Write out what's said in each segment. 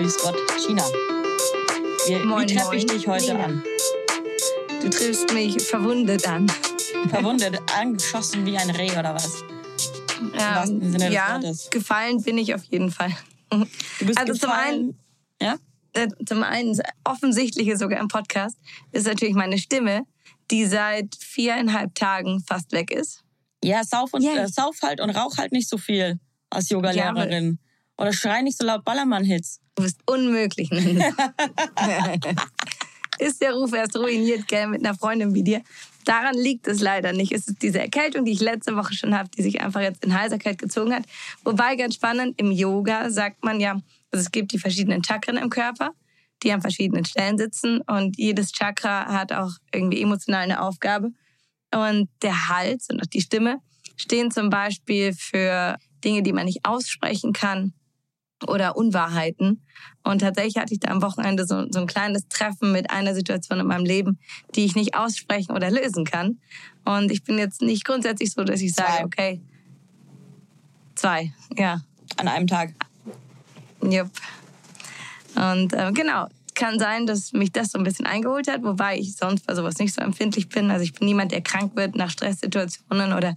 Grüß Gott, China. Wie, Moin, wie treffe ich dich heute Nina. an? Du triffst mich verwundet an. Verwundet, angeschossen wie ein Reh oder was? Ähm, ja, gefallen bin ich auf jeden Fall. Du bist Also zum gefallen. Ja? Äh, Zum einen, das Offensichtliche sogar im Podcast, ist natürlich meine Stimme, die seit viereinhalb Tagen fast weg ist. Ja, sauf, und, Yay. äh, sauf halt und rauch halt nicht so viel als Yoga-Lehrerin. Oder schrei nicht so laut Ballermann-Hits. Du bist unmöglich. Ist der Ruf erst ruiniert, gell, mit einer Freundin wie dir. Daran liegt es leider nicht. Es ist diese Erkältung, die ich letzte Woche schon habe, die sich einfach jetzt in Heiserkeit gezogen hat. Wobei ganz spannend, im Yoga sagt man ja, also es gibt die verschiedenen Chakren im Körper, die an verschiedenen Stellen sitzen und jedes Chakra hat auch irgendwie emotional eine Aufgabe. Und der Hals und auch die Stimme stehen zum Beispiel für Dinge, die man nicht aussprechen kann oder Unwahrheiten. Und tatsächlich hatte ich da am Wochenende so, so ein kleines Treffen mit einer Situation in meinem Leben, die ich nicht aussprechen oder lösen kann. Und ich bin jetzt nicht grundsätzlich so, dass ich sage, Zwei. okay, zwei, ja, An einem Tag. jupp. Und äh, genau, kann sein, dass mich das so ein bisschen eingeholt hat, wobei ich sonst bei sowas nicht so empfindlich bin. Also ich bin niemand, der krank wird nach Stresssituationen oder,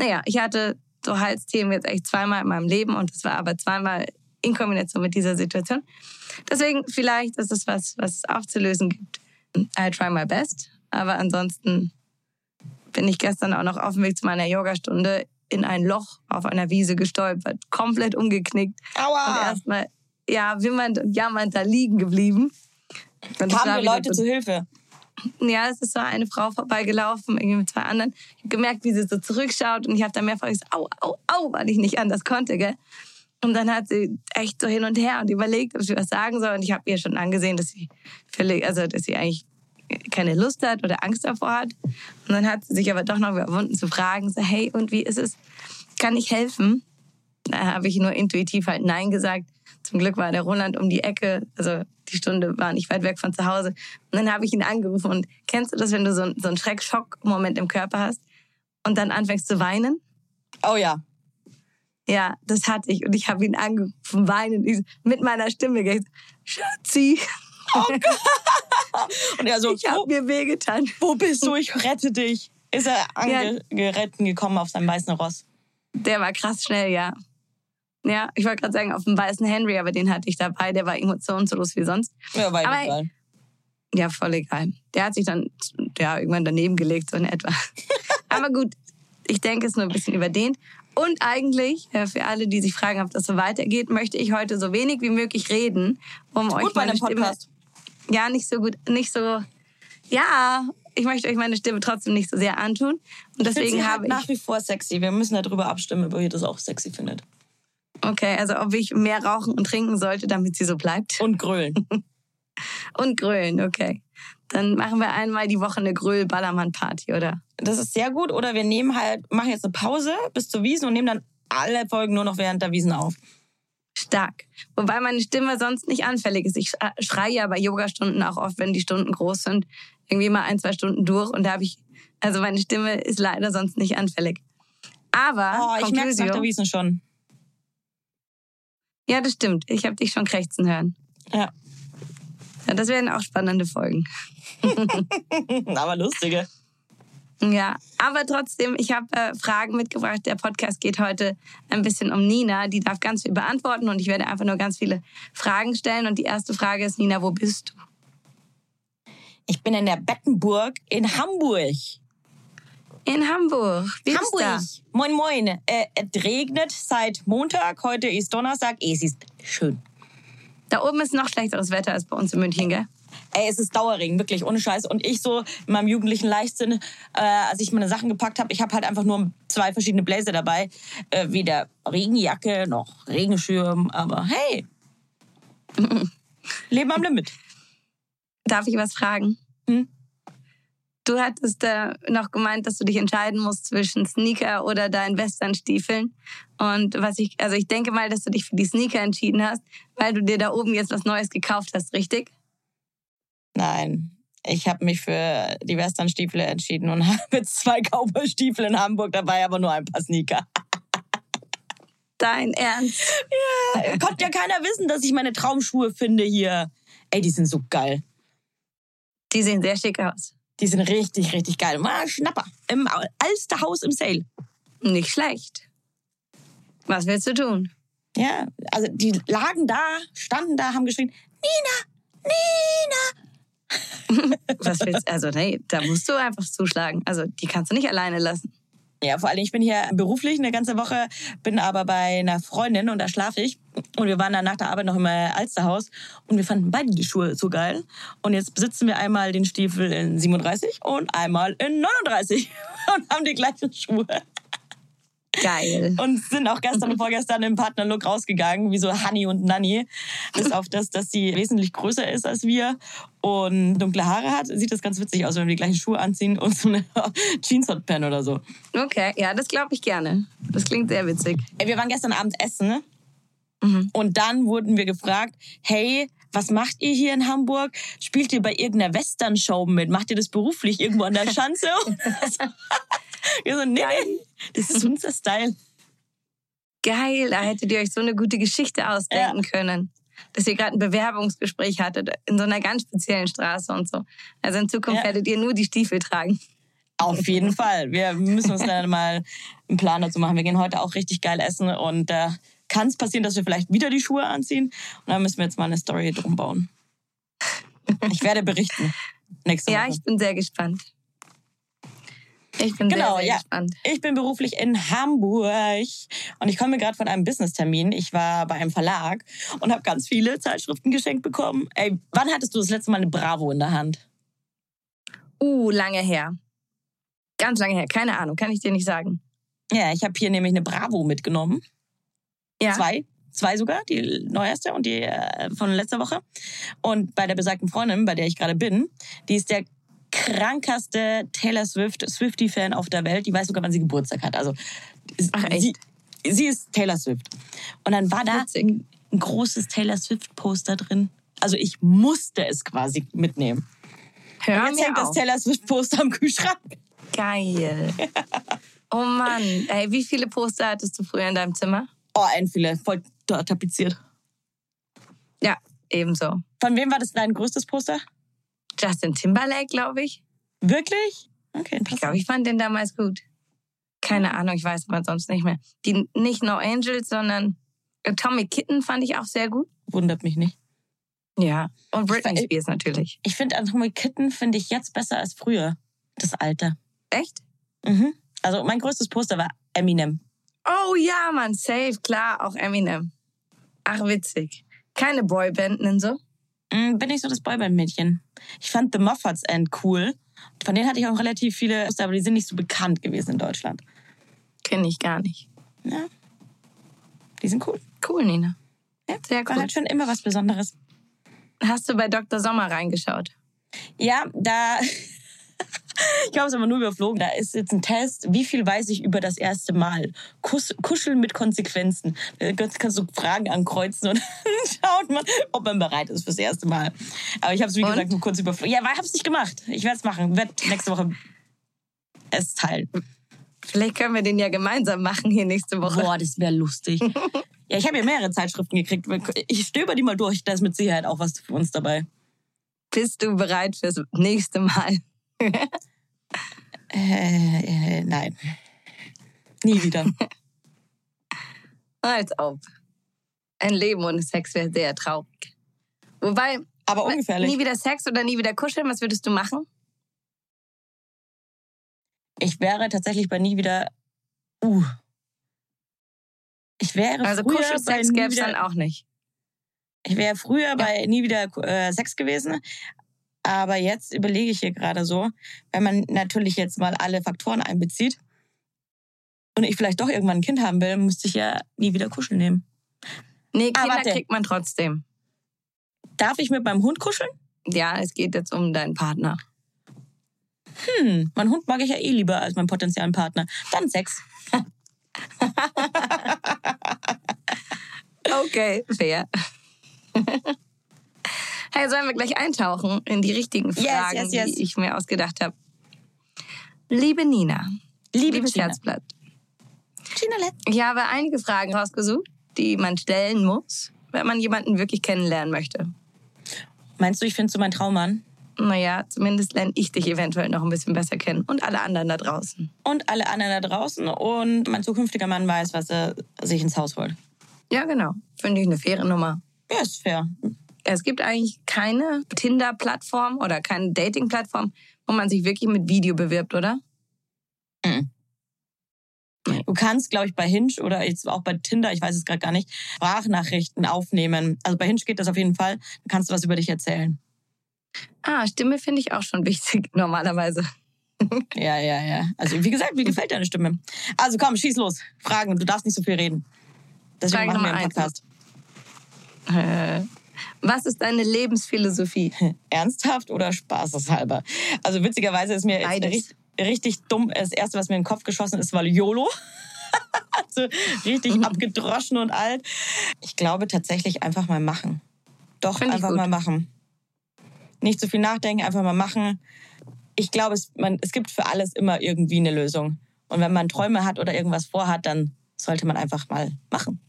naja, ich hatte so Halsthemen jetzt echt zweimal in meinem Leben und es war aber zweimal in Kombination mit dieser Situation. Deswegen vielleicht ist es was, was es aufzulösen gibt. I try my best, aber ansonsten bin ich gestern auch noch auf dem Weg zu meiner Yogastunde in ein Loch auf einer Wiese gestolpert, komplett umgeknickt und Aua! erstmal ja wimmernd und jammernd da liegen geblieben. Und Kamen dir Leute zu Hilfe? ja, es ist so eine Frau vorbeigelaufen, irgendwie mit zwei anderen. Ich habe gemerkt, wie sie so zurückschaut und ich habe dann mehrfach gesagt, au, au, au, weil ich nicht anders konnte, gell. Und dann hat sie echt so hin und her und überlegt, ob sie was sagen soll. Und ich habe ihr schon angesehen, dass sie völlig, also dass sie eigentlich keine Lust hat oder Angst davor hat. Und dann hat sie sich aber doch noch überwunden zu fragen, so, hey, und wie ist es? Kann ich helfen? Da habe ich nur intuitiv halt Nein gesagt. Zum Glück war der Roland um die Ecke, also die Stunde war nicht weit weg von zu Hause. Und dann habe ich ihn angerufen und kennst du das, wenn du so, so einen Schreck-Schock-Moment im Körper hast und dann anfängst zu weinen? Oh ja. Ja, das hatte ich und ich habe ihn angerufen, weinen, Ich so- mit meiner Stimme gesagt, Schatzi, Und er so, ich habe mir wehgetan. wo bist du? Ich rette dich. Ist er angeritten gekommen auf seinem weißen Ross? Der war krass schnell, ja. Ja, ich wollte gerade sagen, auf dem weißen Henry, aber den hatte ich dabei, der war emotionslos wie sonst. Ja, war Aber- egal. Ja, voll egal. Der hat sich dann ja, irgendwann daneben gelegt, so in etwa. Aber gut, ich denke, es ist nur ein bisschen überdehnt. Und eigentlich, äh, für alle, die sich fragen, ob das so weitergeht, möchte ich heute so wenig wie möglich reden, um euch Gut bei meine einem Stimme... Podcast. Ja, nicht so gut, nicht so... Ja, ich möchte euch meine Stimme trotzdem nicht so sehr antun. Und deswegen halt habe nach ich... wie vor sexy. Wir müssen darüber abstimmen, ob ihr das auch sexy findet. Okay, also ob ich mehr rauchen und trinken sollte, damit sie so bleibt. Und grölen. Und grölen, okay. Dann machen wir einmal die Woche eine Gröll-Ballermann-Party, oder? Das ist sehr gut. Oder wir nehmen halt, machen jetzt eine Pause bis zur Wiesen und nehmen dann alle Folgen nur noch während der Wiesen auf. Stark. Wobei meine Stimme sonst nicht anfällig ist. Ich sch- schreie ja bei Yogastunden auch oft, wenn die Stunden groß sind, irgendwie mal ein, zwei Stunden durch. Und da habe ich, also meine Stimme ist leider sonst nicht anfällig. Aber, Oh, ich merke es nach der Wiesen schon. ja, das stimmt. Ich habe dich schon krächzen hören. Ja. Ja, das werden auch spannende Folgen. Aber lustige. Ja, aber trotzdem, ich habe äh, Fragen mitgebracht. Der Podcast geht heute ein bisschen um Nina. Die darf ganz viel beantworten und ich werde einfach nur ganz viele Fragen stellen. Und die erste Frage ist, Nina, wo bist du? Ich bin in der Bettenburg in Hamburg. In Hamburg. Wie ist Hamburg. da? Moin, moin. Äh, es regnet seit Montag. Heute ist Donnerstag. Es ist schön. Da oben ist noch schlechteres Wetter als bei uns in München, gell? Ey, es ist Dauerregen, wirklich, ohne Scheiß. Und ich so in meinem jugendlichen Leichtsinn, äh, als ich meine Sachen gepackt habe, ich habe halt einfach nur zwei verschiedene Blazer dabei. Äh, weder Regenjacke noch Regenschirm. Aber hey, Leben am Limit. Darf ich was fragen? Hm? Du hattest äh, noch gemeint, dass du dich entscheiden musst zwischen Sneaker oder deinen Westernstiefeln. Und was ich, also ich denke mal, dass du dich für die Sneaker entschieden hast, weil du dir da oben jetzt was Neues gekauft hast, richtig? Nein, ich habe mich für die Westernstiefel entschieden und habe jetzt zwei Cowboy-Stiefel in Hamburg dabei, aber nur ein paar Sneaker. Dein Ernst? Ja, konnte ja keiner wissen, dass ich meine Traumschuhe finde hier. Ey, die sind so geil. Die sehen sehr schick aus. Die sind richtig, richtig geil. Mal Schnapper. Im Alsterhaus im Sale. Nicht schlecht. Was willst du tun? Ja, also die lagen da, standen da, haben geschrien, Nina, Nina. Was willst du? Also, nee, da musst du einfach zuschlagen. Also, die kannst du nicht alleine lassen. Ja, vor allem, ich bin hier beruflich eine ganze Woche, bin aber bei einer Freundin und da schlafe ich. Und wir waren dann nach der Arbeit noch im Alsterhaus und wir fanden beide die Schuhe so geil. Und jetzt besitzen wir einmal den Stiefel in 37 und einmal in 39 und haben die gleichen Schuhe. Geil. Und sind auch gestern und vorgestern im Partnerlook rausgegangen, wie so Honey und Nanny. Bis auf das, dass sie wesentlich größer ist als wir und dunkle Haare hat, sieht das ganz witzig aus, wenn wir die gleichen Schuhe anziehen und so eine Jeans-Hotpan oder so. Okay, ja, das glaube ich gerne. Das klingt sehr witzig. Wir waren gestern Abend essen ne? und dann wurden wir gefragt, hey, was macht ihr hier in Hamburg? Spielt ihr bei irgendeiner Western-Show mit? Macht ihr das beruflich irgendwo an der Schanze? wir so, nee, nee, das ist unser Style. Geil, da hättet ihr euch so eine gute Geschichte ausdenken können. Dass ihr gerade ein Bewerbungsgespräch hattet in so einer ganz speziellen Straße und so. Also in Zukunft Ja. werdet ihr nur die Stiefel tragen. Auf jeden Fall. Wir müssen uns dann mal einen Plan dazu machen. Wir gehen heute auch richtig geil essen und da kann es passieren, dass wir vielleicht wieder die Schuhe anziehen. Und dann müssen wir jetzt mal eine Story drum bauen. Ich werde berichten. Nächste Ja, Woche. ich bin sehr gespannt. Ich bin Genau, sehr, sehr ja. gespannt. Ich bin beruflich in Hamburg und ich komme gerade von einem Business-Termin. Ich war bei einem Verlag und habe ganz viele Zeitschriften geschenkt bekommen. Ey, wann hattest du das letzte Mal eine Bravo in der Hand? Uh, lange her. Ganz lange her. Keine Ahnung, kann ich dir nicht sagen. Ja, ich habe hier nämlich eine Bravo mitgenommen. Ja. Zwei. Zwei sogar, die neueste und die äh, von letzter Woche. Und bei der besagten Freundin, bei der ich gerade bin, die ist der krankeste Taylor Swift, Swifty-Fan auf der Welt. Die weiß sogar, wann sie Geburtstag hat. Also Ach, sie, sie ist Taylor Swift. Und dann war da Witzig. ein, großes Taylor Swift-Poster drin. Also ich musste es quasi mitnehmen. Hör Und jetzt hängt das auf. Taylor Swift-Poster am Kühlschrank. Geil. Oh Mann. Ey, wie viele Poster hattest du früher in deinem Zimmer? Oh, ein viele, voll ta- tapeziert. Ja, ebenso. Von wem war das dein größtes Poster? Justin Timberlake, glaube ich. Wirklich? Okay, Ich glaube, ich fand den damals gut. Keine Ahnung, ich weiß aber sonst nicht mehr. Die nicht No Angels, sondern Atomic Kitten fand ich auch sehr gut. Wundert mich nicht. Ja. Und Britney Ich- Spears natürlich. Ich finde Atomic Kitten finde ich jetzt besser als früher. Das Alter. Echt? Mhm. Also mein größtes Poster war Eminem. Oh ja, Mann, safe, klar, auch Eminem. Ach, witzig. Keine Boybanden und so? Mm, Bin ich so das Boyband-Mädchen. Ich fand The Moffats End cool. Von denen hatte ich auch relativ viele aber die sind nicht so bekannt gewesen in Deutschland. Kenne ich gar nicht. Ja. Die sind cool. Cool, Nina. Ja, Sehr War cool. halt schon immer was Besonderes. Hast du bei Dr. Sommer reingeschaut? Ja, da. Ich habe es aber nur überflogen. Da ist jetzt ein Test. Wie viel weiß ich über das erste Mal? Kuss, kuscheln mit Konsequenzen. Da kannst du Fragen ankreuzen und schaut man, ob man bereit ist fürs erste Mal. Aber ich habe es, wie Und? gesagt, nur kurz überflogen. Ja, weil ich habe es nicht gemacht. Ich werde es machen. Werde nächste Woche es teilen. Vielleicht können wir den ja gemeinsam machen hier nächste Woche. Boah, das wäre lustig. Ja, ich habe ja mehrere Zeitschriften gekriegt. Ich stöber die mal durch. Da ist mit Sicherheit auch was für uns dabei. Bist du bereit fürs nächste Mal? Äh, äh, nein. Nie wieder. Als ob. Ein Leben ohne Sex wäre sehr traurig. Wobei, Aber ungefährlich. nie wieder Sex oder nie wieder kuscheln, was würdest du machen? Ich wäre tatsächlich bei nie wieder. Uh. Ich wäre Also früher Kuschelsex gäbe es dann auch nicht. Ich wäre früher bei nie wieder äh, Sex gewesen. Aber jetzt überlege ich hier gerade so, wenn man natürlich jetzt mal alle Faktoren einbezieht und ich vielleicht doch irgendwann ein Kind haben will, müsste ich ja nie wieder kuscheln nehmen. Nee, Ah, Kinder warte. kriegt man trotzdem. Darf ich mit meinem Hund kuscheln? Ja, es geht jetzt um deinen Partner. Hm, mein Hund mag ich ja eh lieber als meinen potenziellen Partner. Dann Sex. Okay, fair. Hey, sollen wir gleich eintauchen in die richtigen Yes, Fragen, yes, yes. die ich mir ausgedacht habe? Liebe Nina, Liebe liebes Gina. Herzblatt, Gina Letz. ich habe einige Fragen rausgesucht, die man stellen muss, wenn man jemanden wirklich kennenlernen möchte. Meinst du, ich finde so mein Traummann? Naja, zumindest lerne ich dich eventuell noch ein bisschen besser kennen und alle anderen da draußen. Und alle anderen da draußen und mein zukünftiger Mann weiß, was er sich ins Haus holt. Ja, genau. Finde ich eine faire Nummer. Ja, ist fair. Es gibt eigentlich keine Tinder-Plattform oder keine Dating-Plattform, wo man sich wirklich mit Video bewirbt, oder? Du kannst, glaube ich, bei Hinge oder jetzt auch bei Tinder, ich weiß es gerade gar nicht, Sprachnachrichten aufnehmen. Also bei Hinge geht das auf jeden Fall. Dann kannst du was über dich erzählen. Ah, Stimme finde ich auch schon wichtig, normalerweise. Ja, ja, ja. Also wie gesagt, mir gefällt deine Stimme. Also komm, schieß los. Fragen. Du darfst nicht so viel reden. Deswegen Frage machen wir einen. Podcast. Äh, was ist deine Lebensphilosophie? Ernsthaft oder spaßeshalber? Also witzigerweise ist mir richtig, richtig dumm. Das erste, was mir in den Kopf geschossen ist, war YOLO. also richtig abgedroschen und alt. Ich glaube tatsächlich einfach mal machen. Doch, Find einfach mal machen. Nicht zu viel nachdenken, einfach mal machen. Ich glaube, es, man, es gibt für alles immer irgendwie eine Lösung. Und wenn man Träume hat oder irgendwas vorhat, dann sollte man einfach mal machen.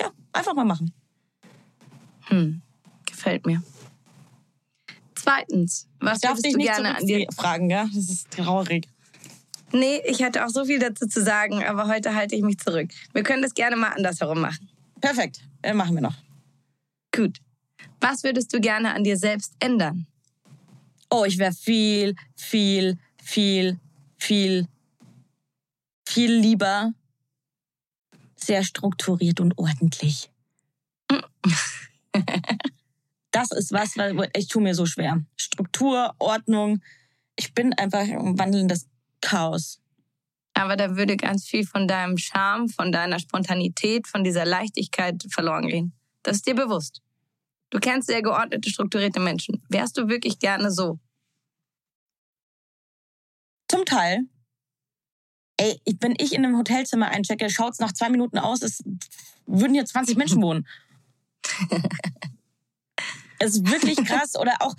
Ja, einfach mal machen. Hm, gefällt mir. Zweitens, was Ich darf dich du nicht gerne an dir... fragen, ja? Das ist traurig. Nee, ich hätte auch so viel dazu zu sagen, aber heute halte ich mich zurück. Wir können das gerne mal andersherum machen. Perfekt, äh, machen wir noch. Gut. Was würdest du gerne an dir selbst ändern? Oh, ich wäre viel, viel, viel, viel, viel lieber sehr strukturiert und ordentlich. Das ist was, was ich tue mir so schwer. Struktur, Ordnung. Ich bin einfach ein wandelndes Chaos. Aber da würde ganz viel von deinem Charme, von deiner Spontanität, von dieser Leichtigkeit verloren gehen. Das ist dir bewusst. Du kennst sehr geordnete, strukturierte Menschen. Wärst du wirklich gerne so? Zum Teil. Ey, wenn ich in einem Hotelzimmer einchecke, schaut's nach zwei Minuten aus, es würden hier 20 Menschen wohnen. Es ist wirklich krass. Oder auch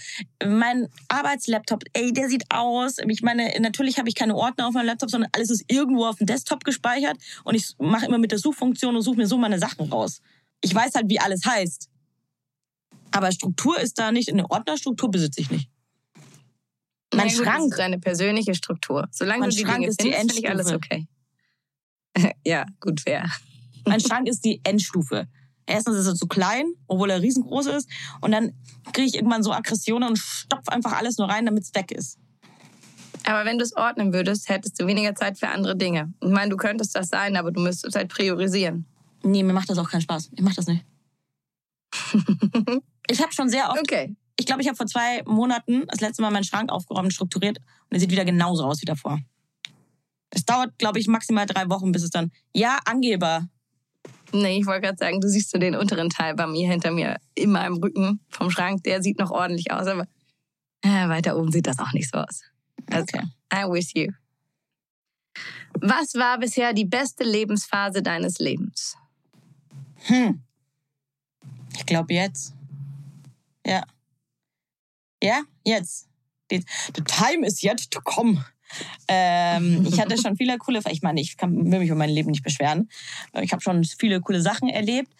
mein Arbeitslaptop, ey, der sieht aus. Ich meine, natürlich habe ich keine Ordner auf meinem Laptop, sondern alles ist irgendwo auf dem Desktop gespeichert. Und ich mache immer mit der Suchfunktion und suche mir so meine Sachen raus. Ich weiß halt, wie alles heißt. Aber Struktur ist da nicht. Eine Ordnerstruktur besitze ich nicht. Mein gut, Schrank. Das ist deine persönliche Struktur. Solange Mein du die Schrank Dinge ist die findest, finde ich alles Endstufe. okay. ja, gut, fair. Mein Schrank ist die Endstufe. Erstens ist er zu klein, obwohl er riesengroß ist. Und dann kriege ich irgendwann so Aggressionen und stopf einfach alles nur rein, damit es weg ist. Aber wenn du es ordnen würdest, hättest du weniger Zeit für andere Dinge. Ich meine, du könntest das sein, aber du müsstest halt priorisieren. Nee, mir macht das auch keinen Spaß. Ich mach das nicht. ich habe schon sehr oft, Okay. ich glaube, ich habe vor zwei Monaten das letzte Mal meinen Schrank aufgeräumt und strukturiert und er sieht wieder genauso aus wie davor. Es dauert, glaube ich, maximal drei Wochen, bis es dann, ja, Angeber. Nee, ich wollte gerade sagen, du siehst so den unteren Teil bei mir hinter mir in meinem Rücken vom Schrank. Der sieht noch ordentlich aus, aber äh, weiter oben sieht das auch nicht so aus. Also, Okay. I wish you. Was war bisher die beste Lebensphase deines Lebens? Hm. Ich glaube jetzt. Ja. Ja, jetzt. The the time is yet to come. Ähm, ich hatte schon viele coole, ich meine, ich kann, will mich über mein Leben nicht beschweren. Ich habe schon viele coole Sachen erlebt.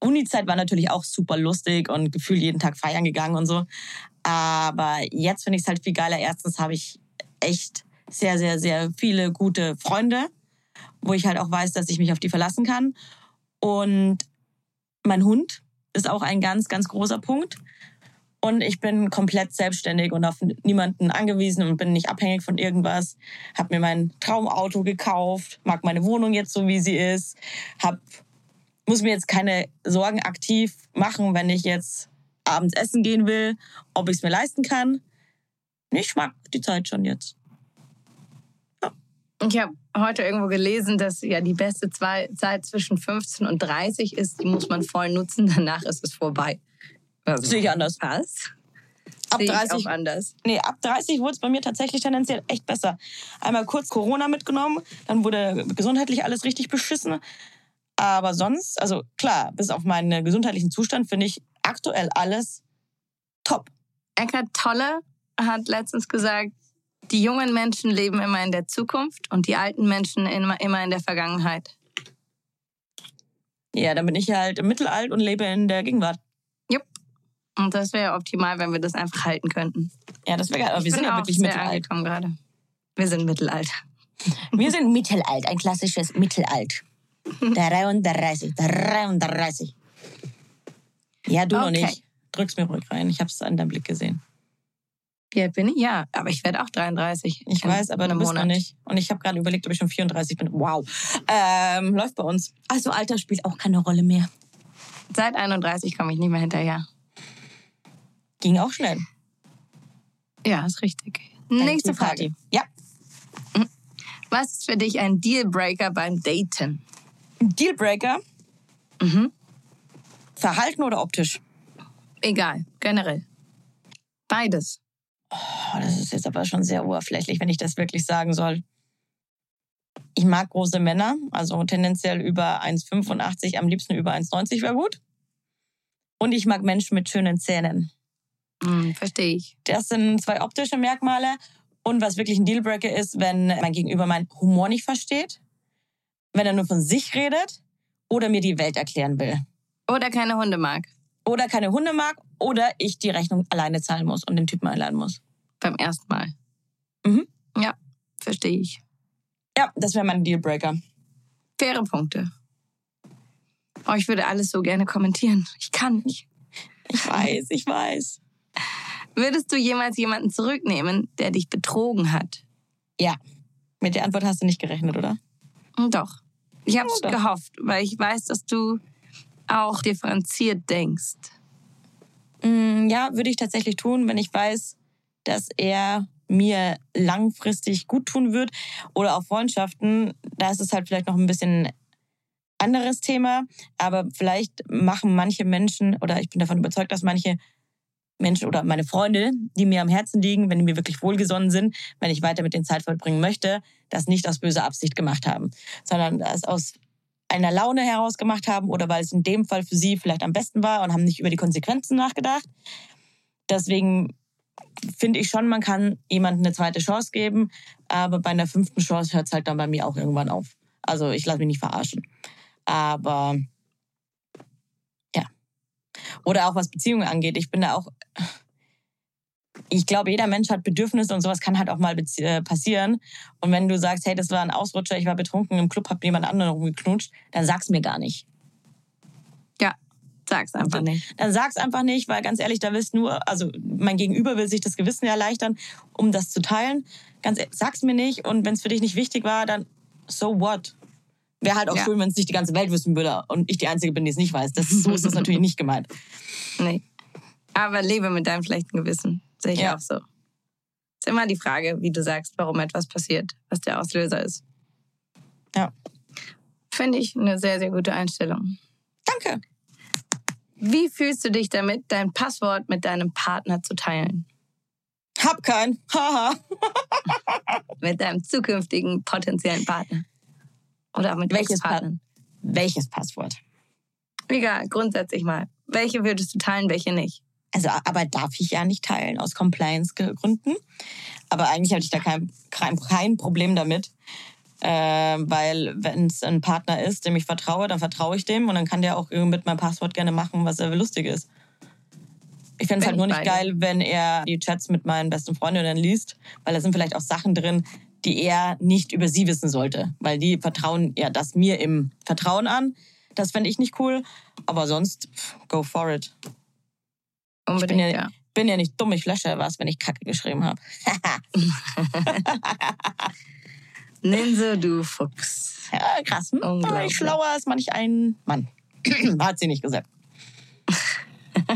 Uni-Zeit war natürlich auch super lustig und gefühlt jeden Tag feiern gegangen und so. Aber jetzt finde ich es halt viel geiler. Erstens habe ich echt sehr, sehr, sehr viele gute Freunde, wo ich halt auch weiß, dass ich mich auf die verlassen kann. Und mein Hund ist auch ein ganz, ganz großer Punkt. Und ich bin komplett selbstständig und auf niemanden angewiesen und bin nicht abhängig von irgendwas. Hab mir mein Traumauto gekauft, mag meine Wohnung jetzt so, wie sie ist. Hab, muss mir jetzt keine Sorgen aktiv machen, wenn ich jetzt abends essen gehen will, ob ich es mir leisten kann. Ich mag die Zeit schon jetzt. Ich habe heute irgendwo gelesen, dass ja die beste Zeit zwischen 15 und 30 ist. Die muss man voll nutzen, danach ist es vorbei. Also, Sehe ich anders. Was? Ab Sehe ich 30 auch anders. Nee, ab 30 wurde es bei mir tatsächlich tendenziell echt besser. Einmal kurz Corona mitgenommen, dann wurde gesundheitlich alles richtig beschissen. Aber sonst, also klar, bis auf meinen gesundheitlichen Zustand finde ich aktuell alles top. Eckhart Tolle hat letztens gesagt, die jungen Menschen leben immer in der Zukunft und die alten Menschen immer, immer in der Vergangenheit. Ja, dann bin ich ja halt im Mittelalter und lebe in der Gegenwart. Und das wäre optimal, wenn wir das einfach halten könnten. Ja, das wäre geil. Aber wir Ich sind bin ja wirklich mittelalt. gerade. Wir sind Mittelalter. Wir sind mittelalt, ein klassisches Mittelalt. 33, 33. Ja, du noch Okay. nicht. Drück's mir ruhig rein. Ich habe es an deinem Blick gesehen. Wie alt bin ich? Ja, aber ich werde auch 33. Ich weiß, aber du bist noch Monat. nicht. Und ich habe gerade überlegt, ob ich schon 34 bin. Wow. Ähm, läuft bei uns. Also Alter spielt auch keine Rolle mehr. Seit 31 komme ich nicht mehr hinterher. Ging auch schnell. Ja, ist richtig. Eine Nächste Party. Frage. Ja. Was ist für dich ein Dealbreaker beim Daten? Dealbreaker. Mhm. Verhalten oder optisch? Egal, generell. Beides. Oh, das ist jetzt aber schon sehr oberflächlich, wenn ich das wirklich sagen soll. Ich mag große Männer, also tendenziell über 1,85, am liebsten über 1,90 wäre gut. Und ich mag Menschen mit schönen Zähnen. Hm, verstehe ich. Das sind zwei optische Merkmale. Und was wirklich ein Dealbreaker ist, wenn mein Gegenüber meinen Humor nicht versteht, wenn er nur von sich redet oder mir die Welt erklären will. Oder keine Hunde mag. Oder keine Hunde mag oder ich die Rechnung alleine zahlen muss und den Typen einladen muss. Beim ersten Mal. Mhm. Ja, verstehe ich. Ja, das wäre mein Dealbreaker. Faire Punkte. Oh, ich würde alles so gerne kommentieren. Ich kann nicht. Ich weiß, ich weiß. Würdest du jemals jemanden zurücknehmen, der dich betrogen hat? Ja. Mit der Antwort hast du nicht gerechnet, oder? Hm, Doch. Ich habe es doch. gehofft, weil ich weiß, dass du auch differenziert denkst. Mm, ja, würde ich tatsächlich tun, wenn ich weiß, dass er mir langfristig gut tun wird. Oder auch Freundschaften. Da ist es halt vielleicht noch ein bisschen anderes Thema. Aber vielleicht machen manche Menschen, oder ich bin davon überzeugt, dass manche Menschen oder meine Freunde, die mir am Herzen liegen, wenn die mir wirklich wohlgesonnen sind, wenn ich weiter mit den Zeit verbringen möchte, das nicht aus böser Absicht gemacht haben, sondern das aus einer Laune heraus gemacht haben oder weil es in dem Fall für sie vielleicht am besten war und haben nicht über die Konsequenzen nachgedacht. Deswegen finde ich schon, man kann jemandem eine zweite Chance geben, aber bei einer fünften Chance hört es halt dann bei mir auch irgendwann auf. Also ich lasse mich nicht verarschen. Aber ja. Oder auch was Beziehungen angeht. Ich bin da auch. Ich glaube, jeder Mensch hat Bedürfnisse und sowas kann halt auch mal äh, passieren. Und wenn du sagst, hey, das war ein Ausrutscher, ich war betrunken im Club, hab jemand anderen rumgeknutscht, dann sag's mir gar nicht. Ja, sag's einfach nicht. Dann sag's einfach nicht, weil ganz ehrlich, da willst nur, also mein Gegenüber will sich das Gewissen erleichtern, um das zu teilen. Ganz ehrlich, sag's mir nicht und wenn es für dich nicht wichtig war, dann so what? Wäre halt auch Ja. schön, wenn es nicht die ganze Welt wissen würde und ich die Einzige bin, die es nicht weiß. Das, so ist das natürlich nicht gemeint. Nee. Aber lebe mit deinem schlechten Gewissen. Sehe ich Ja. auch so. Ist immer die Frage, wie du sagst, warum etwas passiert, was der Auslöser ist. Ja. Finde ich eine sehr, sehr gute Einstellung. Danke. Wie fühlst du dich damit, dein Passwort mit deinem Partner zu teilen? Hab keinen. Haha. Mit deinem zukünftigen potenziellen Partner? Oder auch mit Welches Ex-Partnern? Welches Passwort? Egal, grundsätzlich mal. Welche würdest du teilen, welche nicht? Also, aber darf ich ja nicht teilen aus Compliance-Gründen. Aber eigentlich hatte ich da kein, kein, kein Problem damit. Äh, weil wenn es ein Partner ist, dem ich vertraue, dann vertraue ich dem und dann kann der auch mit meinem Passwort gerne machen, was er lustig ist. Ich fände es halt nur ich nicht geil, wenn er die Chats mit meinen besten Freundinnen liest, weil da sind vielleicht auch Sachen drin, die er nicht über sie wissen sollte. Weil die vertrauen ja das mir im Vertrauen an. Das fände ich nicht cool. Aber sonst, go for it. Unbedingt, Ich bin ja, ja. bin ja nicht dumm, ich lösche was, wenn ich Kacke geschrieben habe. Ninse, du Fuchs. ja, krass. Hm? Ich schlauer als manch ein Mann. Hat sie nicht gesagt.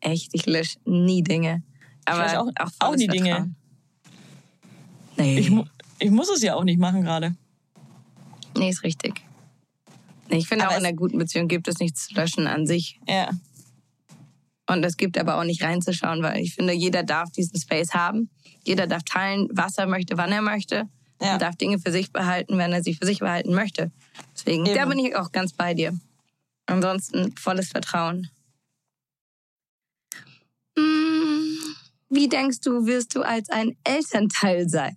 Echt, ich lösche nie Dinge. Aber weiß auch, auch, auch die Dinge. Nee. Ich, ich muss es ja auch nicht machen gerade. nee, ist richtig. Ich finde Aber auch in einer guten Beziehung gibt es nichts zu löschen an sich. Ja. Und es gibt aber auch nicht reinzuschauen, weil ich finde, jeder darf diesen Space haben. Jeder darf teilen, was er möchte, wann er möchte. Ja. Und darf Dinge für sich behalten, wenn er sie für sich behalten möchte. Deswegen, da Eben. bin ich auch ganz bei dir. Ansonsten volles Vertrauen. Hm, Wie denkst du, wirst du als ein Elternteil sein?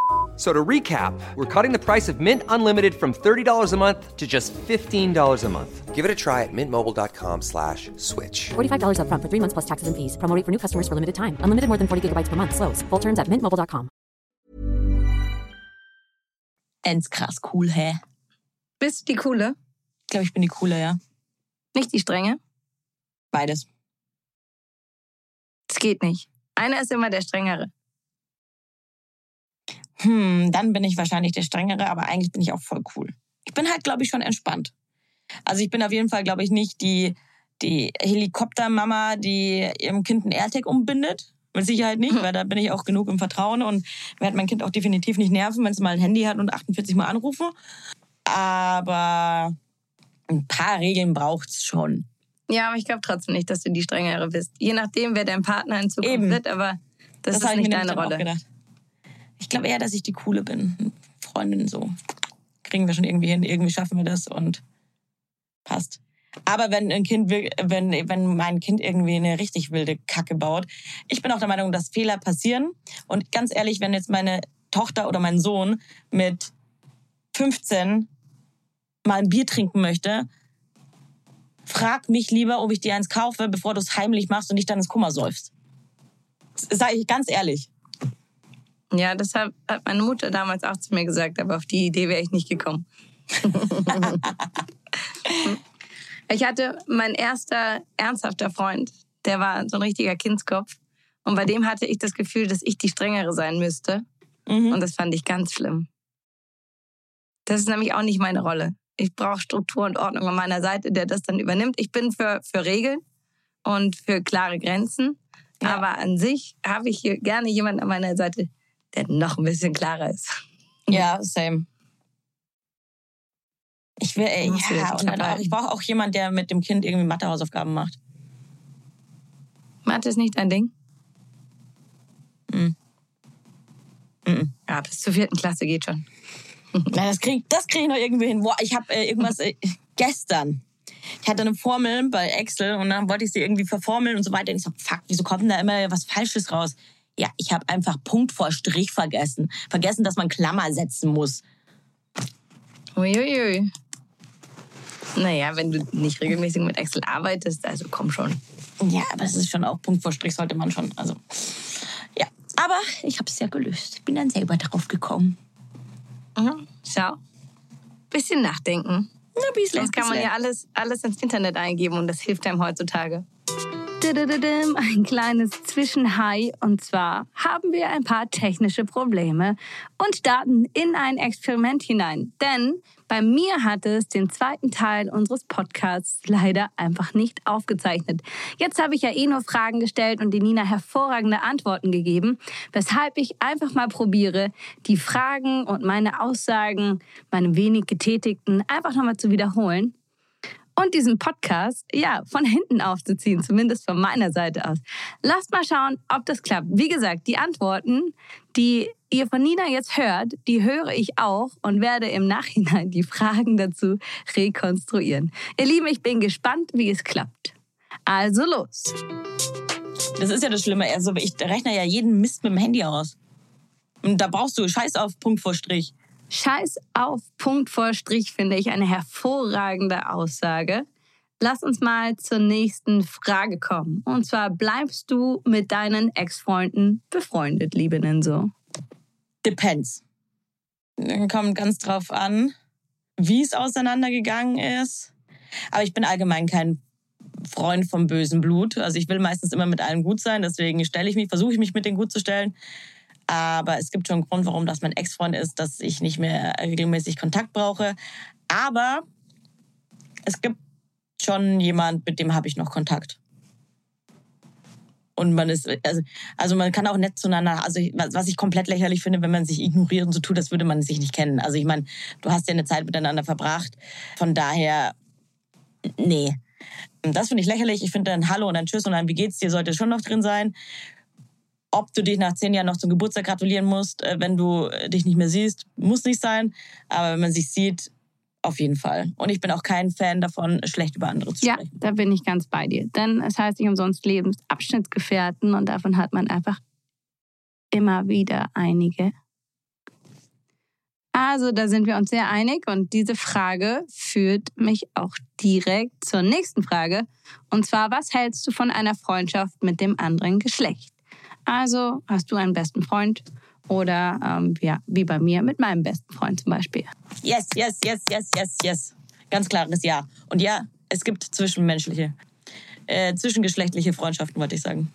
So to recap, we're cutting the price of Mint Unlimited from $30 a month to just $15 a month. Give it a try at mintmobile.com slash switch. $45 upfront for three months plus taxes and fees. Promo for new customers for limited time. Unlimited more than 40 gigabytes per month. Slows. Full terms at mintmobile.com. Ends krass cool, hä? Bist du die Coole? Ich glaube, ich bin die coole, ja. Nicht die Strenge? Beides. Es geht nicht. Einer ist immer der Strengere. Hm, dann bin ich wahrscheinlich der Strengere, aber eigentlich bin ich auch voll cool. Ich bin halt, glaube ich, schon entspannt. Also ich bin auf jeden Fall, glaube ich, nicht die, die Helikoptermama, die ihrem Kind ein AirTag umbindet. Mit Sicherheit nicht, weil da bin ich auch genug im Vertrauen und werde mein Kind auch definitiv nicht nerven, wenn es mal ein Handy hat und 48 Mal anrufe. Aber ein paar Regeln braucht's schon. Ja, aber ich glaube trotzdem nicht, dass du die Strengere bist. Je nachdem, wer dein Partner in Zukunft Eben. wird, aber das, ist habe ich nicht deine dann auch Rolle. gedacht. Ich glaube eher, dass ich die Coole bin. Freundin so. Kriegen wir schon irgendwie hin, irgendwie schaffen wir das und passt. Aber wenn ein Kind, wenn, wenn mein Kind irgendwie eine richtig wilde Kacke baut, ich bin auch der Meinung, dass Fehler passieren. Und ganz ehrlich, wenn jetzt meine Tochter oder mein Sohn mit 15 mal ein Bier trinken möchte, frag mich lieber, ob ich dir eins kaufe, bevor du es heimlich machst und dich dann ins Kummer säufst. Sag ich ganz ehrlich. Ja, das hat, hat meine Mutter damals auch zu mir gesagt, aber auf die Idee wäre ich nicht gekommen. ich hatte mein erster ernsthafter Freund, der war so ein richtiger Kindskopf. Und bei dem hatte ich das Gefühl, dass ich die Strengere sein müsste. Mhm. Und das fand ich ganz schlimm. Das ist nämlich auch nicht meine Rolle. Ich brauche Struktur und Ordnung an meiner Seite, der das dann übernimmt. Ich bin für, für Regeln und für klare Grenzen. Ja. Aber an sich habe ich hier gerne jemanden an meiner Seite, der noch ein bisschen klarer ist. Ja, same. Ich will, ey, ja, und dann auch, ich brauche auch jemand, der mit dem Kind irgendwie Mathehausaufgaben macht. Mathe ist nicht dein Ding? Mhm. Mhm. Ja, bis zur vierten Klasse geht schon. Na, das krieg, das krieg ich noch irgendwie hin. Boah, ich habe äh, irgendwas äh, gestern. Ich hatte eine Formel bei Excel und dann wollte ich sie irgendwie verformeln und so weiter. Und ich so, fuck, wieso kommt denn da immer was Falsches raus? Ja, ich habe einfach Punkt vor Strich vergessen. Vergessen, dass man Klammer setzen muss. Uiuiui. Naja, wenn du nicht regelmäßig mit Excel arbeitest, also komm schon. Ja, aber es ist schon auch Punkt vor Strich, sollte man schon. Also, ja. Aber ich habe es ja gelöst. Bin dann selber drauf gekommen. Mhm. Schau. Bisschen nachdenken. Na, bisschen. Sonst kann man ja alles, alles ins Internet eingeben und das hilft einem heutzutage. Ein kleines Zwischenhai. Und zwar haben wir ein paar technische Probleme und starten in ein Experiment hinein. Denn bei mir hat es den zweiten Teil unseres Podcasts leider einfach nicht aufgezeichnet. Jetzt habe ich ja eh nur Fragen gestellt und die Nina hervorragende Antworten gegeben, weshalb ich einfach mal probiere, die Fragen und meine Aussagen, meine wenig getätigten, einfach nochmal zu wiederholen und diesen Podcast, ja, von hinten aufzuziehen, zumindest von meiner Seite aus. Lasst mal schauen, ob das klappt. Wie gesagt, die Antworten, die ihr von Nina jetzt hört, die höre ich auch und werde im Nachhinein die Fragen dazu rekonstruieren. Ihr Lieben, ich bin gespannt, wie es klappt. Also los. Das ist ja das Schlimme. Also ich rechne ja jeden Mist mit dem Handy aus. Und da brauchst du Scheiß auf Punkt vor Strich. Scheiß auf Punkt vor Strich finde ich eine hervorragende Aussage. Lass uns mal zur nächsten Frage kommen. Und zwar bleibst du mit deinen Ex-Freunden befreundet, liebe Nenso? Depends. Kommt ganz drauf an, wie es auseinandergegangen ist. Aber ich bin allgemein kein Freund vom bösen Blut. Also ich will meistens immer mit allen gut sein, deswegen stelle ich mich, versuche ich mich mit denen gut zu stellen. Aber es gibt schon einen Grund, warum das mein Ex-Freund ist, dass ich nicht mehr regelmäßig Kontakt brauche. Aber es gibt schon jemand, mit dem habe ich noch Kontakt. Und man ist, also, also man kann auch nett zueinander, also was ich komplett lächerlich finde, wenn man sich ignoriert und so tut, als würde man sich nicht kennen. Also ich meine, du hast ja eine Zeit miteinander verbracht. Von daher, nee. Das finde ich lächerlich. Ich finde ein Hallo und ein Tschüss und ein Wie geht's dir sollte schon noch drin sein. Ob du dich nach zehn Jahren noch zum Geburtstag gratulieren musst, äh, wenn du äh, dich nicht mehr siehst, muss nicht sein. Aber wenn man sich sieht, auf jeden Fall. Und ich bin auch kein Fan davon, schlecht über andere zu ja, sprechen. Ja, da bin ich ganz bei dir. Denn es heißt nicht umsonst Lebensabschnittsgefährten und davon hat man einfach immer wieder einige. Also da sind wir uns sehr einig und diese Frage führt mich auch direkt zur nächsten Frage. Und zwar, was hältst du von einer Freundschaft mit dem anderen Geschlecht? Also hast du einen besten Freund oder ähm, ja, wie bei mir mit meinem besten Freund zum Beispiel. Yes, yes, yes, yes, yes, yes. Ganz klares Ja. Und ja, es gibt zwischenmenschliche, äh, zwischengeschlechtliche Freundschaften, wollte ich sagen.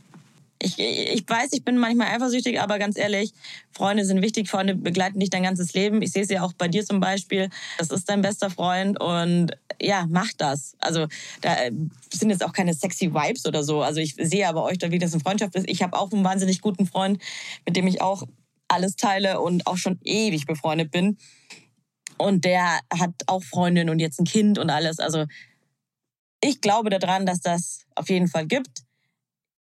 Ich, ich weiß, ich bin manchmal eifersüchtig, aber ganz ehrlich, Freunde sind wichtig. Freunde begleiten dich dein ganzes Leben. Ich sehe es ja auch bei dir zum Beispiel. Das ist dein bester Freund und ja, mach das. Also da sind jetzt auch keine sexy Vibes oder so. Also ich sehe aber euch da, wie das eine Freundschaft ist. Ich habe auch einen wahnsinnig guten Freund, mit dem ich auch alles teile und auch schon ewig befreundet bin. Und der hat auch Freundin und jetzt ein Kind und alles. Also ich glaube daran, dass das auf jeden Fall gibt.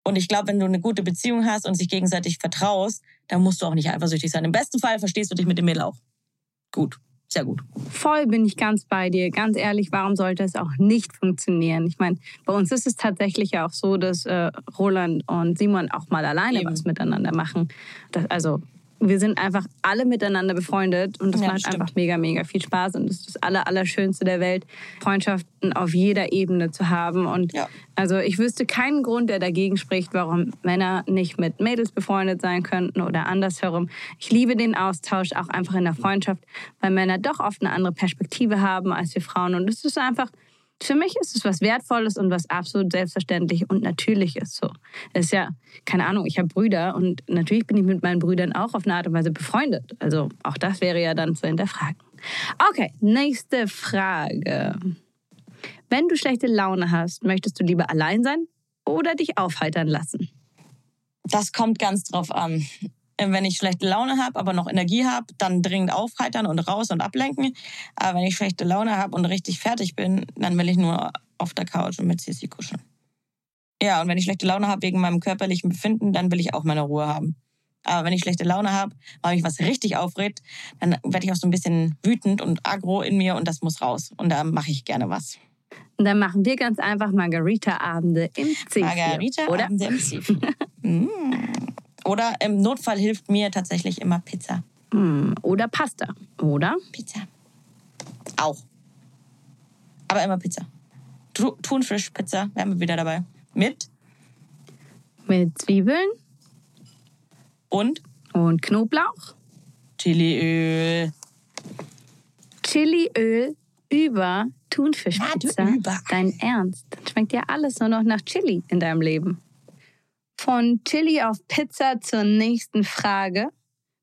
Und ich glaube, wenn du eine gute Beziehung hast und sich gegenseitig vertraust, dann musst du auch nicht eifersüchtig sein. Im besten Fall verstehst du dich mit dem Mädel auch. Gut. Sehr gut. Voll bin ich ganz bei dir. Ganz ehrlich, warum sollte es auch nicht funktionieren? Ich meine, bei uns ist es tatsächlich ja auch so, dass äh, Roland und Simon auch mal alleine Eben. was miteinander machen. Das, also wir sind einfach alle miteinander befreundet und das ja, macht stimmt. einfach mega, mega viel Spaß und das ist das Aller, Allerschönste der Welt, Freundschaften auf jeder Ebene zu haben. Und ja. also ich wüsste keinen Grund, der dagegen spricht, warum Männer nicht mit Mädels befreundet sein könnten oder andersherum. Ich liebe den Austausch auch einfach in der Freundschaft, weil Männer doch oft eine andere Perspektive haben als wir Frauen und es ist einfach für mich ist es was Wertvolles und was absolut selbstverständlich und natürlich ist so. Es ist ja, keine Ahnung, ich habe Brüder und natürlich bin ich mit meinen Brüdern auch auf eine Art und Weise befreundet. Also auch das wäre ja dann zu hinterfragen. Okay, nächste Frage. Wenn du schlechte Laune hast, möchtest du lieber allein sein oder dich aufheitern lassen? Das kommt ganz drauf an. Äh, wenn ich schlechte Laune habe, aber noch Energie habe, dann dringend aufheitern und raus und ablenken. Aber wenn ich schlechte Laune habe und richtig fertig bin, dann will ich nur auf der Couch und mit Sissi kuscheln. Ja, und wenn ich schlechte Laune habe wegen meinem körperlichen Befinden, dann will ich auch meine Ruhe haben. Aber wenn ich schlechte Laune habe, weil mich was richtig aufregt, dann werde ich auch so ein bisschen wütend und aggro in mir und das muss raus. Und da mache ich gerne was. Und dann machen wir ganz einfach Margarita-Abende im Zifir. Margarita-Abende im Zifir. mm. Oder im Notfall hilft mir tatsächlich immer Pizza. Mm, oder Pasta, oder? Pizza. Auch. Aber immer Pizza. Thunfischpizza wären wir wieder dabei. Mit? Mit Zwiebeln. Und? Und Knoblauch. Chiliöl. Chiliöl über Thunfischpizza. Dein Ernst? Dann schmeckt ja alles nur noch nach Chili in deinem Leben. Von Chili auf Pizza zur nächsten Frage.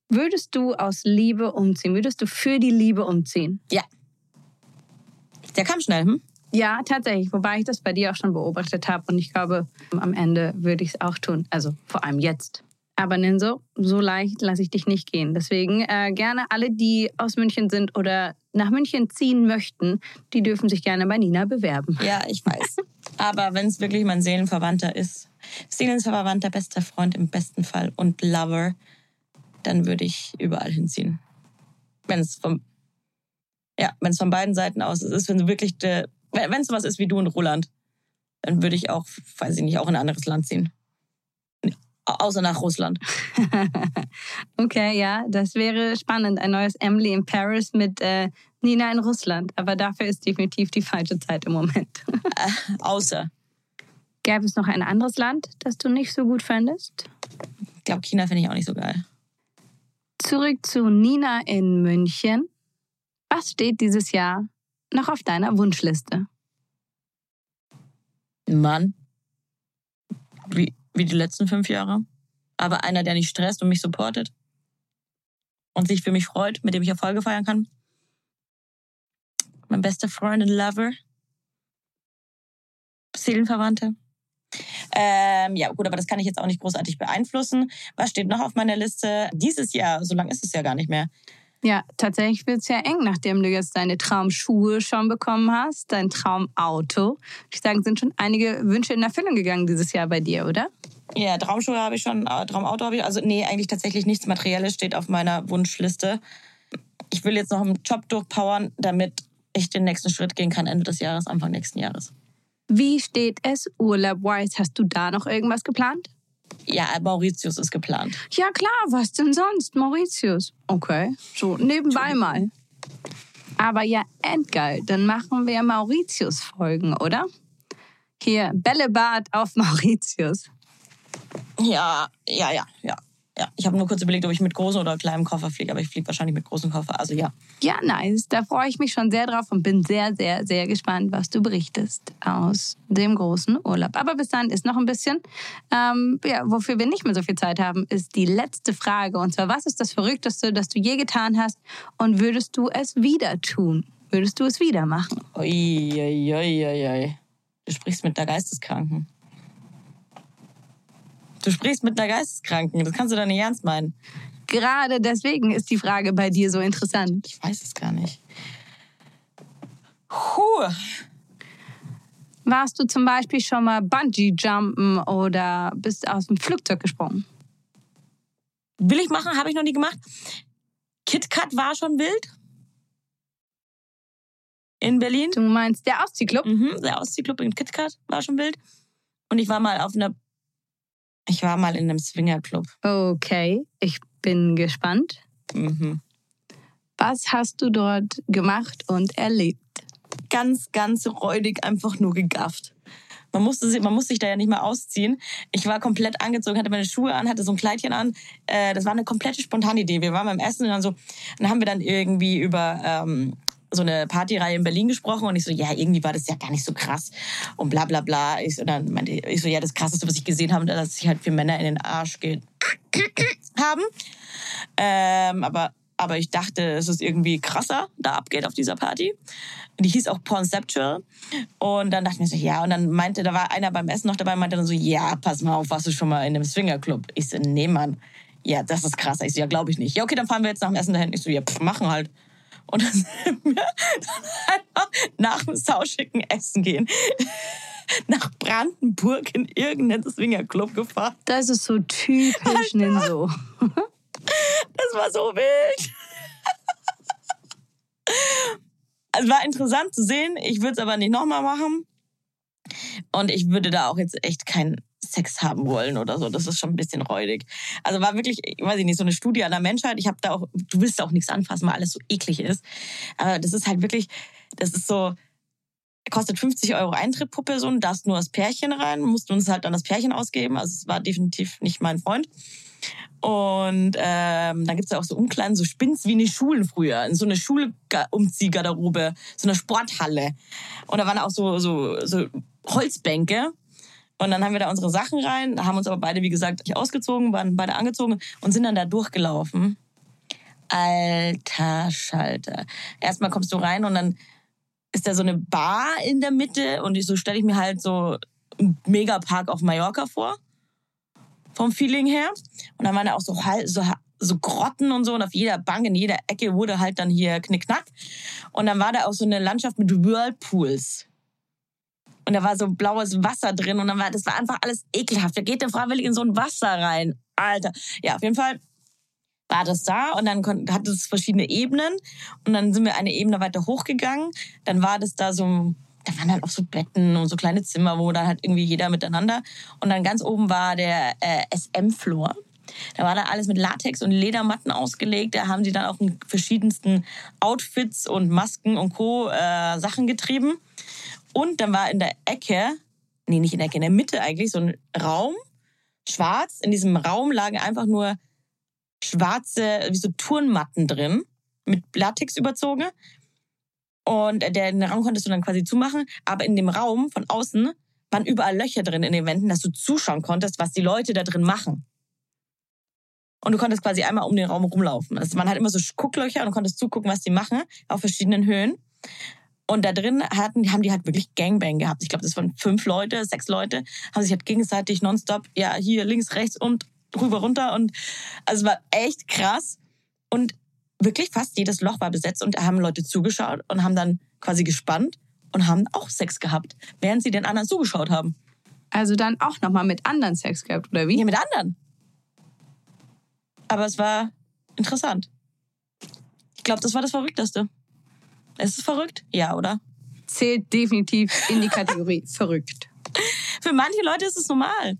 Würdest du aus Liebe umziehen? Würdest du für die Liebe umziehen? Ja. Der kam schnell, hm? Ja, tatsächlich. Wobei ich das bei dir auch schon beobachtet habe. Und ich glaube, am Ende würde ich es auch tun. Also vor allem jetzt. Aber Ninso, so leicht lasse ich dich nicht gehen. Deswegen äh, gerne alle, die aus München sind oder nach München ziehen möchten, die dürfen sich gerne bei Nina bewerben. Ja, ich weiß. Aber wenn es wirklich mein Seelenverwandter ist, Seelenverwandter, bester Freund im besten Fall und Lover, dann würde ich überall hinziehen. Wenn es vom, ja, wenn es von beiden Seiten aus ist, wenn es wirklich, wenn es was ist wie du und Roland, dann würde ich auch, weiß ich nicht, auch in ein anderes Land ziehen. Außer nach Russland. okay, ja, das wäre spannend. Ein neues Emily in Paris mit äh, Nina in Russland. Aber dafür ist definitiv die falsche Zeit im Moment. äh, außer. Gäbe es noch ein anderes Land, das du nicht so gut fändest? Ich glaube, China finde ich auch nicht so geil. Zurück zu Nina in München. Was steht dieses Jahr noch auf deiner Wunschliste? Ein Mann. Wie, wie die letzten fünf Jahre. Aber einer, der nicht stresst und mich supportet. Und sich für mich freut, mit dem ich Erfolge feiern kann. Mein bester Freund und Lover. Seelenverwandte. Ähm, ja, gut, aber das kann ich jetzt auch nicht großartig beeinflussen. Was steht noch auf meiner Liste? Dieses Jahr, so lange ist es ja gar nicht mehr. Ja, tatsächlich wird es ja eng, nachdem du jetzt deine Traumschuhe schon bekommen hast, dein Traumauto. Ich sage, sind schon einige Wünsche in Erfüllung gegangen dieses Jahr bei dir, oder? Ja, Traumschuhe habe ich schon, äh, Traumauto habe ich. Also nee, eigentlich tatsächlich nichts Materielles steht auf meiner Wunschliste. Ich will jetzt noch einen Job durchpowern, damit ich den nächsten Schritt gehen kann Ende des Jahres, Anfang nächsten Jahres. Wie steht es urlaubwise? Hast du da noch irgendwas geplant? Ja, Mauritius ist geplant. Ja klar, was denn sonst? Mauritius. Okay, so nebenbei mal. Aber ja, endgeil. Dann machen wir Mauritius-Folgen, oder? Hier, Bällebad auf Mauritius. Ja, ja, ja, ja. Ja, ich habe nur kurz überlegt, ob ich mit großem oder kleinem Koffer fliege, aber ich fliege wahrscheinlich mit großem Koffer. Also ja. Ja, nice. Da freue ich mich schon sehr drauf und bin sehr, sehr, sehr gespannt, was du berichtest aus dem großen Urlaub. Aber bis dann ist noch ein bisschen. Ähm, ja, wofür wir nicht mehr so viel Zeit haben, ist die letzte Frage. Und zwar, was ist das Verrückteste, das du je getan hast und würdest du es wieder tun? Würdest du es wieder machen? Ui, ui, ui, ui, ui. Du sprichst mit der Geisteskranken. Du sprichst mit einer Geisteskranken. Das kannst du doch nicht ernst meinen. Gerade deswegen ist die Frage bei dir so interessant. Ich weiß es gar nicht. Puh. Warst du zum Beispiel schon mal Bungee-Jumpen oder bist aus dem Flugzeug gesprungen? Will ich machen, habe ich noch nie gemacht. KitKat war schon wild. In Berlin. Du meinst der Ausziehclub? Mhm, der Ausziehclub in KitKat war schon wild. Und ich war mal auf einer. Ich war mal in einem Swingerclub. Okay, ich bin gespannt. Mhm. Was hast du dort gemacht und erlebt? Ganz, ganz räudig einfach nur gegafft. Man musste, sich- man musste sich da ja nicht mal ausziehen. Ich war komplett angezogen, hatte meine Schuhe an, hatte so ein Kleidchen an. Äh, das war eine komplette spontane Idee. Wir waren beim Essen und dann so, dann haben wir dann irgendwie über ähm, so eine Partyreihe in Berlin gesprochen und ich so, ja, irgendwie war das ja gar nicht so krass und bla bla bla. Ich so, dann meinte ich so, ja, das krasseste, was ich gesehen habe, dass sich halt für Männer in den Arsch geht haben. Ähm, aber, aber ich dachte, es ist irgendwie krasser, da abgeht auf dieser Party. Die hieß auch Pornceptual. Und dann dachte ich mir so, ja. Und dann meinte, da war einer beim Essen noch dabei, meinte dann so, ja, pass mal auf, warst du schon mal in einem Swingerclub? Ich so, nee, Mann. Ja, das ist krass. Ich so, ja, glaube ich nicht. Ja, okay, dann fahren wir jetzt nach dem Essen dahin. Ich so, ja, pff, machen halt. Und dann sind wir einfach nach dem sauschicken Essen gehen nach Brandenburg in irgendeinen Swingerclub gefahren. Das ist so typisch Ninso. Das war so wild. Es war interessant zu sehen. Ich würde es aber nicht nochmal machen. Und ich würde da auch jetzt echt keinen Sex haben wollen oder so. Das ist schon ein bisschen räudig. Also war wirklich, ich weiß ich nicht, so eine Studie an der Menschheit. Ich habe da auch, du willst da auch nichts anfassen, weil alles so eklig ist. Aber das ist halt wirklich, das ist so, kostet 50 Euro Eintritt pro Person, darfst nur das Pärchen rein, musst uns halt dann das Pärchen ausgeben. Also es war definitiv nicht mein Freund. Und ähm, dann gibt's ja auch so Umkleiden, so Spins wie in den Schulen früher, in so eine Schulumziehgarderobe, so eine Sporthalle. Und da waren auch so, so, so Holzbänke. Und dann haben wir da unsere Sachen rein, haben uns aber beide, wie gesagt, nicht ausgezogen, waren beide angezogen und sind dann da durchgelaufen. Alter Schalter. Erstmal kommst du rein und dann ist da so eine Bar in der Mitte und so stelle ich mir halt so einen Megapark auf Mallorca vor vom Feeling her. Und dann waren da auch so, so, so Grotten und so. Und auf jeder Bank, in jeder Ecke wurde halt dann hier Knickknack. Und dann war da auch so eine Landschaft mit Whirlpools. Und da war so blaues Wasser drin. Und dann war, das war einfach alles ekelhaft. Da geht der freiwillig in so ein Wasser rein. Alter. Ja, auf jeden Fall war das da und dann kon- hatte es verschiedene Ebenen und dann sind wir eine Ebene weiter hochgegangen. Dann war das da so, da waren dann auch so Betten und so kleine Zimmer, wo dann halt irgendwie jeder miteinander. Und dann ganz oben war der äh, SM-Floor. Da war da alles mit Latex und Ledermatten ausgelegt. Da haben sie dann auch in verschiedensten Outfits und Masken und Co. Äh, Sachen getrieben. Und dann war in der Ecke, nee, nicht in der Ecke, in der Mitte eigentlich, so ein Raum, schwarz. In diesem Raum lagen einfach nur schwarze, wie so Turnmatten drin, mit Latex überzogen. Und der, den Raum konntest du dann quasi zumachen. Aber in dem Raum von außen waren überall Löcher drin in den Wänden, dass du zuschauen konntest, was die Leute da drin machen. Und du konntest quasi einmal um den Raum rumlaufen. Also man hat immer so Gucklöcher und konntest zugucken, was die machen, auf verschiedenen Höhen. Und da drin hatten, haben die halt wirklich Gangbang gehabt. Ich glaube, das waren fünf Leute, sechs Leute, haben sich halt gegenseitig nonstop, ja, hier links, rechts und rüber, runter. Und also es war echt krass. Und wirklich fast jedes Loch war besetzt und da haben Leute zugeschaut und haben dann quasi gespannt und haben auch Sex gehabt, während sie den anderen zugeschaut haben. Also dann auch nochmal mit anderen Sex gehabt, oder wie? Ja, mit anderen. Aber es war interessant. Ich glaube, das war das Verrückteste. Ist es verrückt? Ja, oder? Zählt definitiv in die Kategorie verrückt. Für manche Leute ist es normal.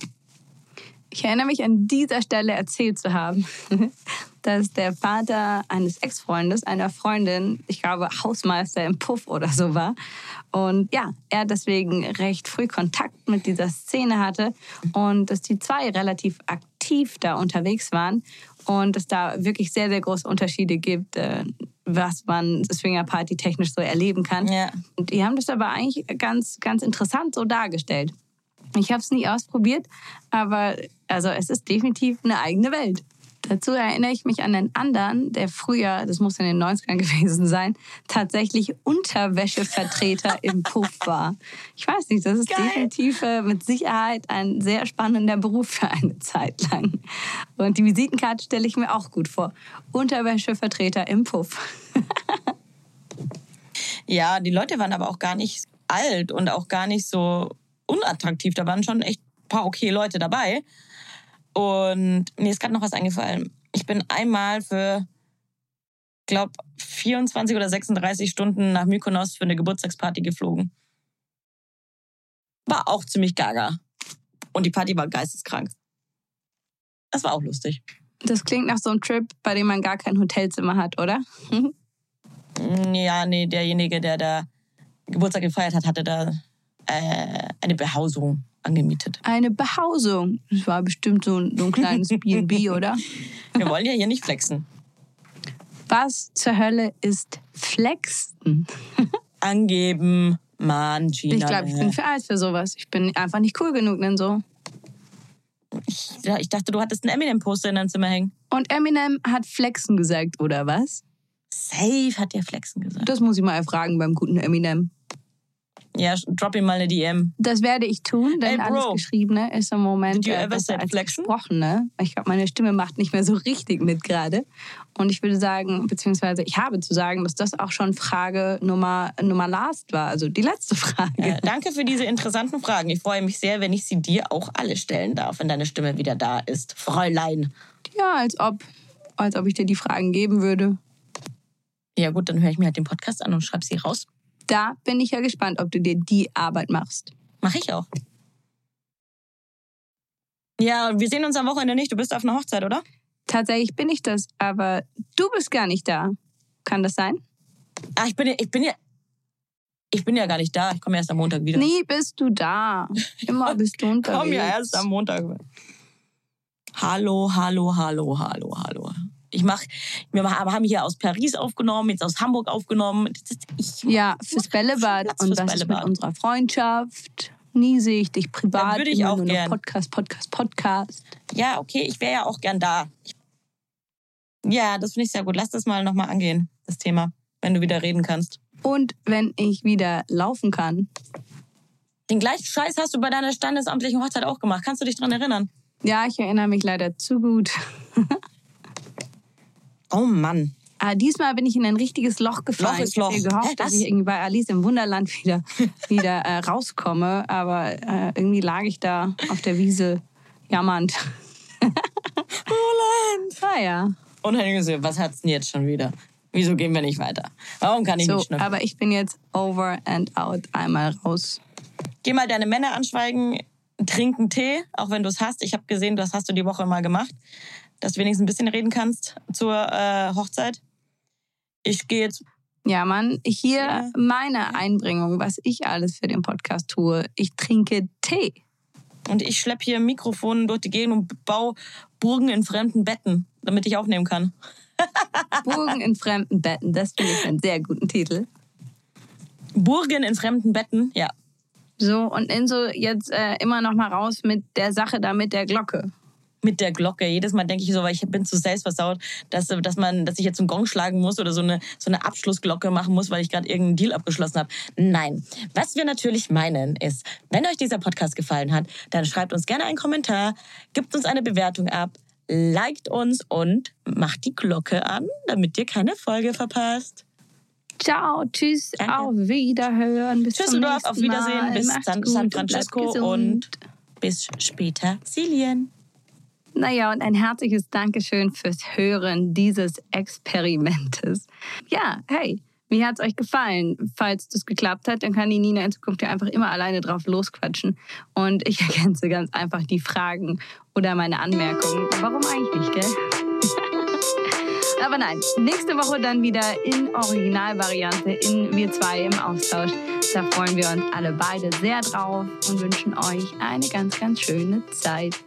Ich erinnere mich an dieser Stelle erzählt zu haben, dass der Vater eines Ex-Freundes, einer Freundin, ich glaube Hausmeister im Puff oder so war. Und ja, er deswegen recht früh Kontakt mit dieser Szene hatte und dass die zwei relativ aktiv da unterwegs waren und es da wirklich sehr, sehr große Unterschiede gibt, äh, was man Swingerparty technisch so erleben kann. Ja. Und die haben das aber eigentlich ganz, ganz interessant so dargestellt. Ich habe es nie ausprobiert, aber also es ist definitiv eine eigene Welt. Dazu erinnere ich mich an einen anderen, der früher, das muss in den 90ern gewesen sein, tatsächlich Unterwäschevertreter im Puff war. Ich weiß nicht, das ist Geil. definitiv äh, mit Sicherheit ein sehr spannender Beruf für eine Zeit lang. Und die Visitenkarte stelle ich mir auch gut vor. Unterwäschevertreter im Puff. Ja, die Leute waren aber auch gar nicht alt und auch gar nicht so unattraktiv. Da waren schon echt ein paar okay Leute dabei. Und mir ist gerade noch was eingefallen. Ich bin einmal für, glaube 24 oder 36 Stunden nach Mykonos für eine Geburtstagsparty geflogen. War auch ziemlich gaga. Und die Party war geisteskrank. Das war auch lustig. Das klingt nach so einem Trip, bei dem man gar kein Hotelzimmer hat, oder? Ja, nee, derjenige, der da Geburtstag gefeiert hat, hatte da äh, eine Behausung angemietet. Eine Behausung. Das war bestimmt so ein, so ein kleines B&B, oder? Wir wollen ja hier nicht flexen. Was zur Hölle ist Flexen? Angeben, Mann, Gina. Ich glaube, ich bin für alles für sowas. Ich bin einfach nicht cool genug, denn so. ich, ich dachte, du hattest ein Eminem-Poster in deinem Zimmer hängen. Und Eminem hat Flexen gesagt, oder was? Safe hat der Flexen gesagt. Das muss ich mal erfragen beim guten Eminem. Ja, drop ihm mal eine DM. Das werde ich tun, denn Hey, Bro. alles Geschriebene ist im Moment äh, besser als? Gesprochene. Ich glaube, meine Stimme macht nicht mehr so richtig mit gerade. Und ich würde sagen, beziehungsweise ich habe zu sagen, dass das auch schon Frage Nummer, Nummer last war, also die letzte Frage. Äh, danke für diese interessanten Fragen. Ich freue mich sehr, wenn ich sie dir auch alle stellen darf, wenn deine Stimme wieder da ist. Fräulein. Ja, als ob, als ob ich dir die Fragen geben würde. Ja gut, dann höre ich mir halt den Podcast an und schreibe sie raus. Da bin ich ja gespannt, ob du dir die Arbeit machst. Mache ich auch. Ja, wir sehen uns am Wochenende nicht. Du bist auf einer Hochzeit, oder? Tatsächlich bin ich das, aber du bist gar nicht da. Kann das sein? Ah, ich bin ja, ich bin ja, ich bin ja gar nicht da. Ich komme erst am Montag wieder. Nie bist du da. Immer bist du Ich unterwegs. komme ja erst am Montag. Hallo, hallo, hallo, hallo, hallo. Ich mach, wir haben hier aus Paris aufgenommen, jetzt aus Hamburg aufgenommen. Das Ich, Ja, fürs Bällebad. Und fürs was ist mit Bällebad. unserer Freundschaft? Nie sehe ich dich privat. Ja, würde ich auch nur noch gern. Podcast, Podcast, Podcast. Ja, okay, ich wäre ja auch gern da. Ja, das finde ich sehr gut. Lass das mal nochmal angehen, das Thema, wenn du wieder reden kannst. Und wenn ich wieder laufen kann. Den gleichen Scheiß hast du bei deiner standesamtlichen Hochzeit auch gemacht. Kannst du dich dran erinnern? Ja, ich erinnere mich leider zu gut. Oh Mann. Aber Ah, diesmal bin ich in ein richtiges Loch gefallen. Loch ist Loch. Ich habe gehofft, dass ich irgendwie bei Alice im Wunderland wieder, wieder äh, rauskomme. Aber äh, irgendwie lag ich da auf der Wiese jammernd. Roland. Naja. Und Henning so, was hat's denn jetzt schon wieder? Wieso gehen wir nicht weiter? Warum kann ich So, nicht schnüffeln? aber ich bin jetzt over and out. Einmal raus. Geh mal deine Männer anschweigen, trinken Tee, auch wenn du es hast. Ich habe gesehen, das hast du die Woche mal gemacht, dass du wenigstens ein bisschen reden kannst zur äh, Hochzeit. Ich gehe jetzt. Ja, Mann, hier Ja. meine Einbringung, was ich alles für den Podcast tue. Ich trinke Tee. Und ich schlepp hier ein Mikrofon durch die Gegend und baue Burgen in fremden Betten, damit ich aufnehmen kann. Burgen in fremden Betten, das finde ich einen sehr guten Titel. Burgen in fremden Betten, ja. So, und Inso jetzt äh, immer noch mal raus mit der Sache da mit der Glocke. Mit der Glocke. Jedes Mal denke ich so, weil ich bin zu selbstversaut, dass, dass, man, dass ich jetzt einen Gong schlagen muss oder so eine, so eine Abschlussglocke machen muss, weil ich gerade irgendeinen Deal abgeschlossen habe. Nein. Was wir natürlich meinen ist, wenn euch dieser Podcast gefallen hat, dann schreibt uns gerne einen Kommentar, gibt uns eine Bewertung ab, liked uns und macht die Glocke an, damit ihr keine Folge verpasst. Ciao, tschüss, Danke. auf Wiederhören. Bis zum Düsseldorf, nächsten auf Wiedersehen, Mal. bis San, San und Francesco gesund. und bis später, Silien. Naja, und ein herzliches Dankeschön fürs Hören dieses Experimentes. Ja, hey, wie hat's euch gefallen? Falls das geklappt hat, dann kann die Nina in Zukunft ja einfach immer alleine drauf losquatschen. Und ich ergänze ganz einfach die Fragen oder meine Anmerkungen. Warum eigentlich nicht, gell? Aber nein, nächste Woche dann wieder in Originalvariante, in wir zwei im Austausch. Da freuen wir uns alle beide sehr drauf und wünschen euch eine ganz, ganz schöne Zeit.